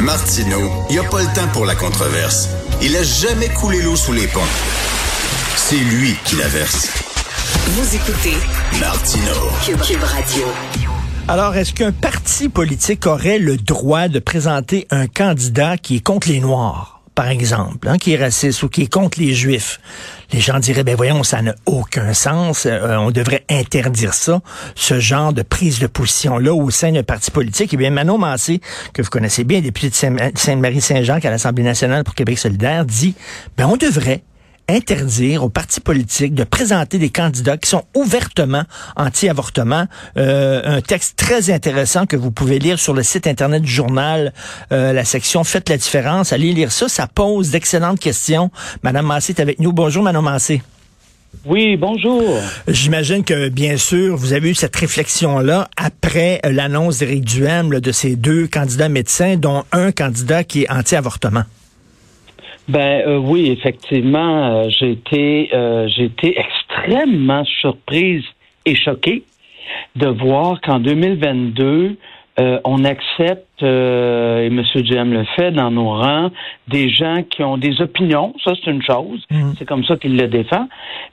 Martineau, il n'y a pas le temps pour la controverse. Il a jamais coulé l'eau sous les ponts. C'est lui qui la verse. Vous écoutez Martineau. Cube, Radio. Alors, est-ce qu'un parti politique aurait le droit de présenter un candidat qui est contre les Noirs? par exemple, hein, qui est raciste ou qui est contre les Juifs, les gens diraient, ben voyons, ça n'a aucun sens, euh, on devrait interdire ça, ce genre de prise de position-là au sein d'un parti politique. Et bien, Manon Massé, que vous connaissez bien, député de Sainte-Marie-Saint-Jean, à l'Assemblée nationale pour Québec solidaire, dit, ben on devrait interdire aux partis politiques de présenter des candidats qui sont ouvertement anti-avortement. Euh, un texte très intéressant que vous pouvez lire sur le site internet du journal, euh, la section Faites la différence. Allez lire ça, ça pose d'excellentes questions. Madame Massé est avec nous. Bonjour, Madame Massé. Oui, bonjour. J'imagine que, bien sûr, vous avez eu cette réflexion-là après l'annonce d'Éric Duhem de ces deux candidats médecins, dont un candidat qui est anti-avortement. Ben euh, oui, effectivement, euh, j'ai été euh, j'ai été extrêmement surprise et choquée de voir qu'en 2022 on accepte, et M. Duhem le fait dans nos rangs, des gens qui ont des opinions, ça c'est une chose, mmh. c'est comme ça qu'il le défend,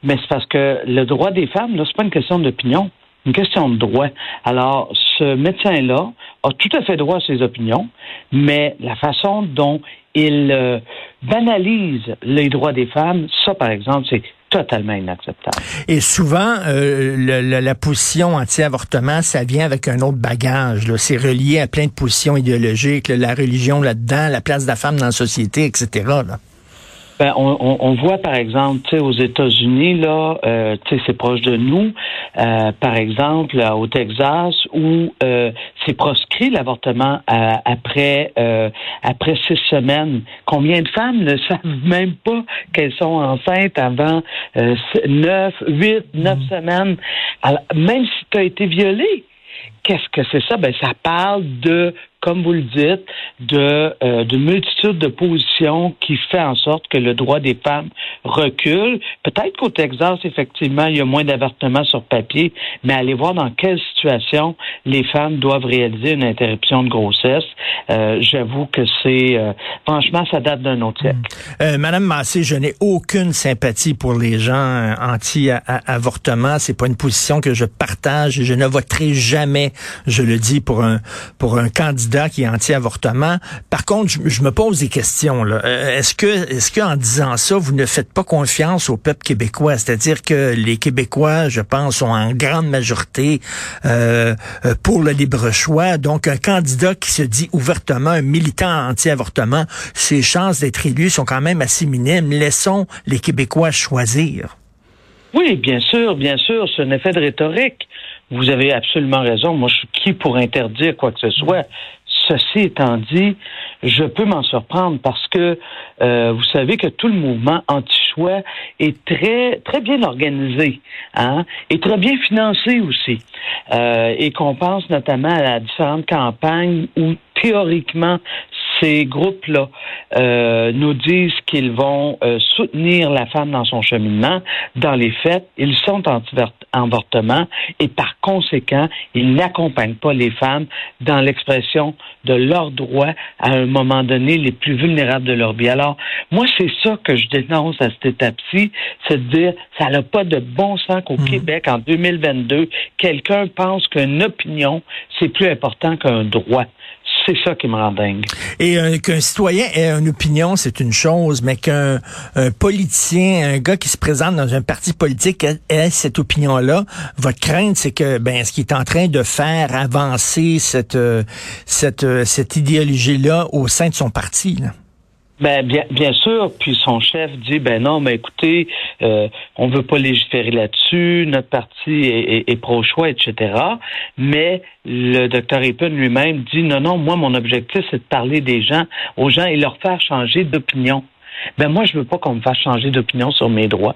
mais c'est parce que le droit des femmes, là, c'est pas une question d'opinion, une question de droit. Alors, ce médecin-là a tout à fait droit à ses opinions, mais la façon dont il euh, banalise les droits des femmes, ça, par exemple, c'est totalement inacceptable. Et souvent, euh, la position anti-avortement, ça vient avec un autre bagage. C'est relié à plein de positions idéologiques, la religion là-dedans, la place de la femme dans la société, etc. Là. Ben, on, on, voit par exemple, aux États-Unis là, euh, c'est proche de nous. Euh, par exemple, au Texas, où euh, c'est proscrit l'avortement euh, après après six semaines. Combien de femmes ne savent même pas qu'elles sont enceintes avant neuf, huit, neuf mm. semaines, Alors, même si tu as été violée. Qu'est-ce que c'est ça? Ben, ça parle de comme vous le dites, de, euh, de multitude de positions qui fait en sorte que le droit des femmes recule. Peut-être qu'au Texas, effectivement, il y a moins d'avortements sur papier, mais allez voir dans quelle situation les femmes doivent réaliser une interruption de grossesse. Euh, J'avoue que c'est... Euh, franchement, ça date d'un autre siècle. Euh, Madame Massé, je n'ai aucune sympathie pour les gens euh, anti-avortement. C'est pas une position que je partage je ne voterai jamais, je le dis, pour un, pour un candidat qui est anti-avortement. Par contre, je, me pose des questions. Euh, est-ce que, est-ce qu'en disant ça, vous ne faites pas confiance au peuple québécois C'est-à-dire que les Québécois, je pense, sont en grande majorité euh, euh, pour le libre choix. Donc, un candidat qui se dit ouvertement un militant anti-avortement, ses chances d'être élu sont quand même assez minimes. Laissons les Québécois choisir. Oui, bien sûr, bien sûr, c'est un effet de rhétorique. Vous avez absolument raison. Moi, je suis qui pour interdire quoi que ce soit? Ceci étant dit, je peux m'en surprendre parce que euh, vous savez que tout le mouvement anti-choix est très bien organisé, hein, et très bien financé aussi, euh, et qu'on pense notamment à différentes campagnes où théoriquement ces groupes-là euh, nous disent qu'ils vont euh, soutenir la femme dans son cheminement. Dans les faits, ils sont anti-avortement et par conséquent, ils n'accompagnent pas les femmes dans l'expression de leurs droits à un moment donné les plus vulnérables de leur vie. Alors, moi, c'est ça que je dénonce à cette étape-ci, c'est de dire, ça n'a pas de bon sens qu'au mmh. Québec, en 2022, quelqu'un pense qu'une opinion, c'est plus important qu'un droit c'est ça qui me rend dingue. Et euh, qu'un citoyen ait une opinion, c'est une chose, mais qu'un politicien, un gars qui se présente dans un parti politique ait, cette opinion-là, votre crainte, c'est que ben ce qu'il est en train de faire avancer cette euh, cette euh, cette idéologie-là au sein de son parti. Là. Ben bien, bien sûr. Puis son chef dit ben non, mais écoutez, euh, on veut pas légiférer là-dessus. Notre parti est, pro-choix, etc. Mais le docteur Epen lui-même dit non, non. Moi, mon objectif, c'est de parler des gens, aux gens et leur faire changer d'opinion. Ben moi, je veux pas qu'on me fasse changer d'opinion sur mes droits.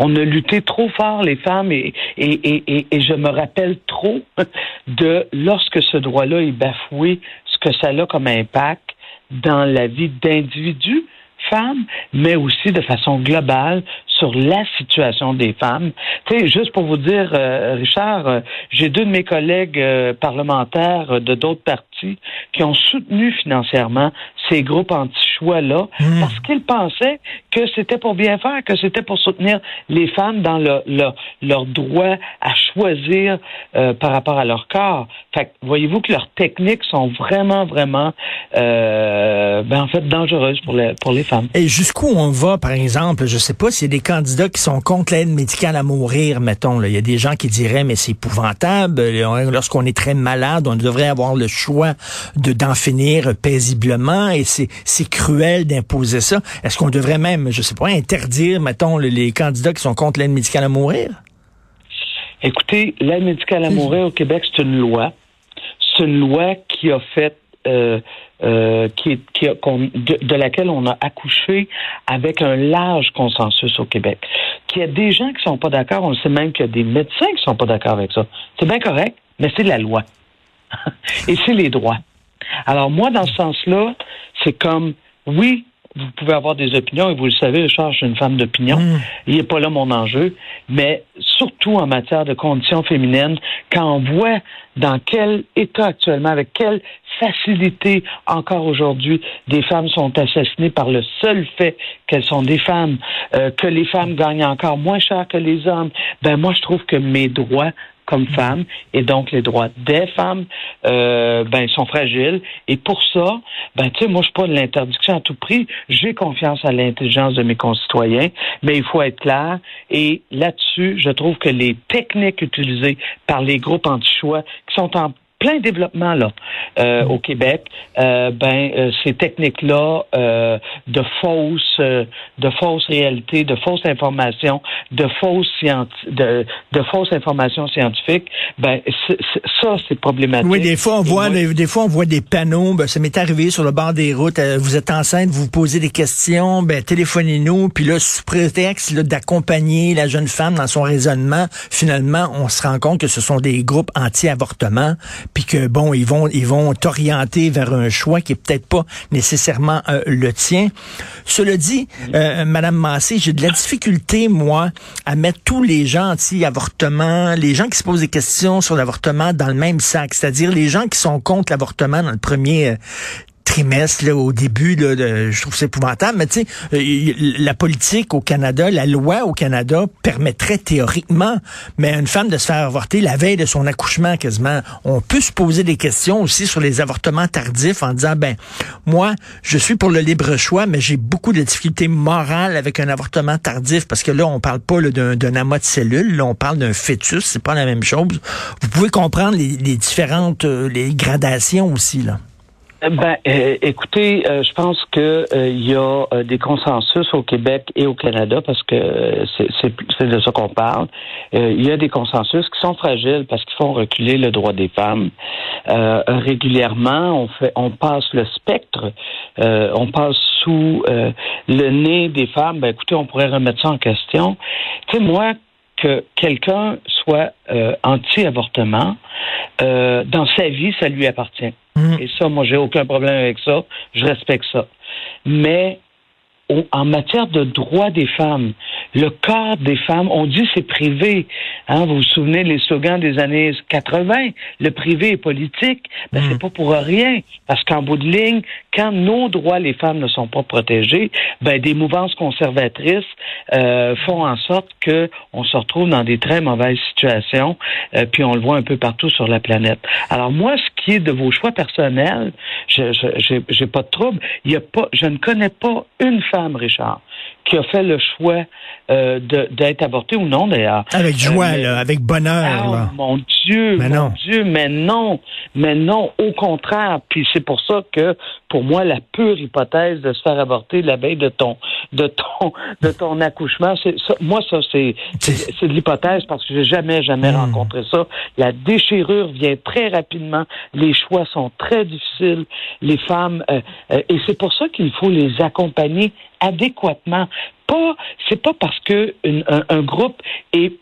On a lutté trop fort, les femmes, et, et, et, et je me rappelle trop de lorsque ce droit-là est bafoué, ce que ça a comme impact dans la vie d'individus, femmes, mais aussi de façon globale sur la situation des femmes. Tu sais, juste pour vous dire, euh, Richard, euh, j'ai deux de mes collègues euh, parlementaires de d'autres partis partis qui ont soutenu financièrement ces groupes anti-choix-là Hmm. parce qu'ils pensaient que c'était pour bien faire, que c'était pour soutenir les femmes dans leur, leur, leur droit à choisir euh, par rapport à leur corps. Fait que voyez-vous que leurs techniques sont vraiment, vraiment, euh, ben, en fait, dangereuses pour les, pour les femmes. Et jusqu'où on va, par exemple, je sais pas s'il y a des candidats qui sont contre l'aide médicale à mourir, mettons. Là. Il y a des gens qui diraient, mais c'est épouvantable. Lorsqu'on est très malade, on devrait avoir le choix de d'en finir paisiblement et c'est c'est cruel d'imposer ça. Est-ce qu'on devrait même, je sais pas, interdire, mettons, les, candidats qui sont contre l'aide médicale à mourir? Écoutez, l'aide médicale à mourir au Québec, c'est une loi. C'est une loi qui a fait euh, euh, qui est, qui a, qu'on- de, de laquelle on a accouché avec un large consensus au Québec. Qu'il y a des gens qui sont pas d'accord, on sait même qu'il y a des médecins qui sont pas d'accord avec ça. C'est bien correct, mais c'est la loi. Et c'est les droits. Alors moi, dans ce sens-là, c'est comme, oui, vous pouvez avoir des opinions, et vous le savez, Richard, je suis une femme d'opinion. Mm. Il n'est pas là mon enjeu, mais surtout en matière de conditions féminines, quand on voit dans quel état actuellement, avec quelle facilité encore aujourd'hui, des femmes sont assassinées par le seul fait qu'elles sont des femmes, euh, que les femmes gagnent encore moins cher que les hommes, ben moi je trouve que mes droits comme femme et donc les droits des femmes euh, ben sont fragiles. Et pour ça ben tu sais moi je suis pas de l'interdiction à tout prix. J'ai confiance à l'intelligence de mes concitoyens mais il faut être clair. Et là-dessus je trouve que les techniques utilisées par les groupes anti-choix qui sont en plein développement là euh, au Québec euh, ben euh, ces techniques là de fausses euh, de fausses réalités de fausses informations de fausses de, de fausses informations scientifiques ben ça c'est problématique Oui, des fois on Et voit moi, des, des fois on voit des panneaux. Ben, ça m'est arrivé sur le bord des routes. euh, vous êtes enceinte, vous vous posez des questions. Ben téléphonez-nous. Puis là, sous prétexte d'accompagner la jeune femme dans son raisonnement, finalement, on se rend compte que ce sont des groupes anti-avortement. Puis que bon, ils vont ils vont t'orienter vers un choix qui est peut-être pas nécessairement euh, le tien. Cela dit, euh, Madame Massé, j'ai de la difficulté moi à mettre tous les gens anti-avortement, les gens qui se posent des questions sur l'avortement dans le même sac, c'est-à-dire les gens qui sont contre l'avortement dans le premier euh, trimestre là, au début là, de- je trouve c'est épouvantable mais tu sais euh, la politique au Canada la loi au Canada permettrait théoriquement mais à une femme de se faire avorter la veille de son accouchement quasiment. On peut se poser des questions aussi sur les avortements tardifs en disant ben moi je suis pour le libre choix mais j'ai beaucoup de difficultés morales avec un avortement tardif parce que là on parle pas d'un amas de cellules là on parle d'un fœtus c'est pas la même chose. Vous pouvez comprendre les, les différentes euh, les gradations aussi là Ben, euh, écoutez, euh, je pense que euh, il y a euh, des consensus au Québec et au Canada parce que euh, c'est de ça qu'on parle. Euh, il y a des consensus qui sont fragiles parce qu'ils font reculer le droit des femmes. Euh, régulièrement, on fait, on passe le spectre, euh, on passe sous euh, le nez des femmes. Ben, écoutez, on pourrait remettre ça en question. Tu sais, moi, que quelqu'un soit euh, anti-avortement, euh, dans sa vie, ça lui appartient. Mm. Et ça, moi, j'ai aucun problème avec ça. Je respecte ça. Mais en matière de droits des femmes, le corps des femmes, on dit c'est privé. Hein, vous vous souvenez les slogans des années 80, le privé est politique. Ben, Mm. c'est pas pour rien. Parce qu'en bout de ligne, quand nos droits, les femmes, ne sont pas protégés, ben, des mouvances conservatrices euh, font en sorte que on se retrouve dans des très mauvaises situations, euh, puis on le voit un peu partout sur la planète. Alors moi, ce qui est de vos choix personnels, je j'ai pas de trouble. Il y a pas, je ne connais pas une femme, Richard, qui a fait le choix euh, d'être avortée ou non d'ailleurs. Avec joie, Euh, mais- là, avec bonheur. Oh, là. mon Dieu, Mais mon non. Dieu, mais non, mais non, au contraire. Puis c'est pour ça que, pour moi, la pure hypothèse de se faire avorter la veille de ton, de ton, de ton accouchement, c'est ça, moi ça c'est, c'est c'est de l'hypothèse parce que j'ai jamais, jamais Hmm. rencontré ça. La déchirure vient très rapidement. Les choix sont très difficiles. Les femmes, euh, euh, et c'est pour ça qu'il faut les accompagner adéquatement. Pas, c'est pas parce que une- un, un groupe est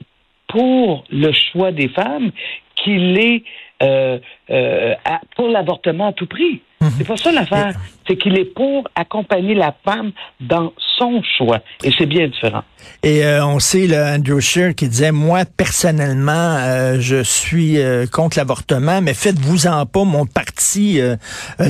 pour le choix des femmes qu'il est euh, euh, à- pour l'avortement à tout prix. C'est pas ça l'affaire. C'est qu'il est pour accompagner la femme dans son choix. Et c'est bien différent. Et euh, on sait, là, Andrew Scheer qui disait, moi, personnellement, euh, je suis euh, contre l'avortement, mais faites-vous-en pas, mon parti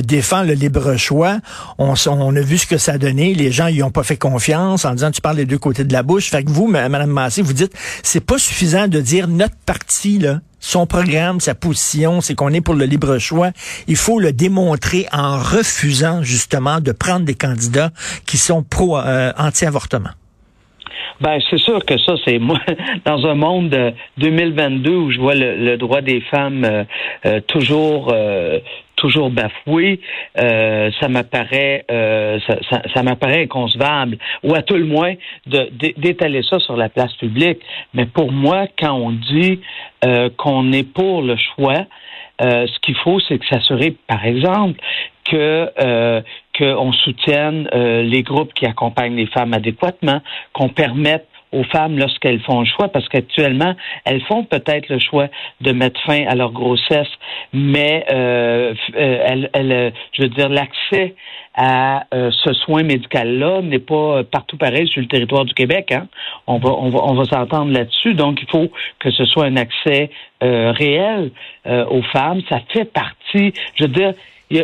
défend le libre choix. On, on, a vu ce que ça a donné. Les gens y ont pas fait confiance en disant, tu parles des deux côtés de la bouche. Fait que vous, Mme Massé, vous dites, c'est pas suffisant de dire notre parti, là, son programme, sa position, c'est qu'on est pour le libre choix. Il faut le démontrer en refusant justement de prendre des candidats qui sont pro anti-avortement. Ben, c'est sûr que ça, c'est moi, dans un monde de 2022 où je vois le, droit des femmes euh, euh, toujours euh, toujours bafoué, ça m'apparaît ça, ça, ça m'apparaît inconcevable, ou à tout le moins d'étaler ça sur la place publique. Mais pour moi, quand on dit qu'on est pour le choix, ce qu'il faut, c'est que s'assurer, par exemple, que euh, qu'on soutienne euh, les groupes qui accompagnent les femmes adéquatement, qu'on permette aux femmes lorsqu'elles font le choix, parce qu'actuellement, elles font peut-être le choix de mettre fin à leur grossesse, mais euh, euh elles, je veux dire, l'accès à ce soin médical-là n'est pas partout pareil sur le territoire du Québec. Hein? On va, on va, on va s'entendre là-dessus. Donc, il faut que ce soit un accès réel aux femmes. Ça fait partie, je veux dire, euh,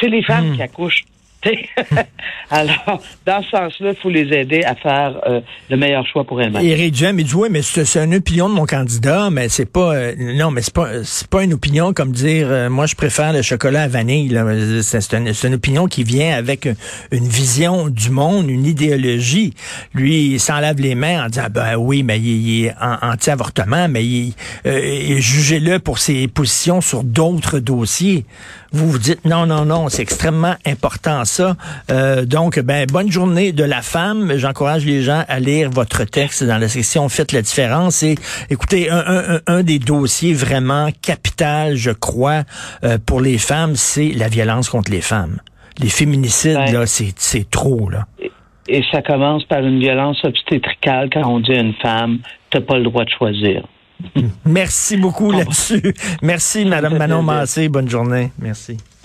c'est les femmes hmm. qui accouchent. Alors, dans ce sens-là, il faut les aider à faire euh, le meilleur choix pour elles-mêmes. Éric Duhem, il dit oui, mais c'est une opinion de mon candidat, mais c'est pas euh, non, mais c'est pas c'est pas une opinion comme dire moi je préfère le chocolat à vanille. C'est une, une, opinion qui vient avec une vision du monde, une idéologie. Lui, il s'enlève les mains en disant ben oui, mais il, est anti-avortement, mais il, jugez-le pour ses positions sur d'autres dossiers. Vous vous dites non, non, non, c'est extrêmement important ça. Euh, donc, ben, bonne journée de la femme. J'encourage les gens à lire votre texte dans la section Faites la différence. Et écoutez, un, un, des dossiers vraiment capital, je crois, euh, pour les femmes, c'est la violence contre les femmes. Les féminicides, ben, là, c'est trop, là. Et ça commence par une violence obstétricale quand on dit à une femme, t'as pas le droit de choisir. Merci beaucoup là-dessus. Merci, Madame Manon Massé. Bonne journée. Merci.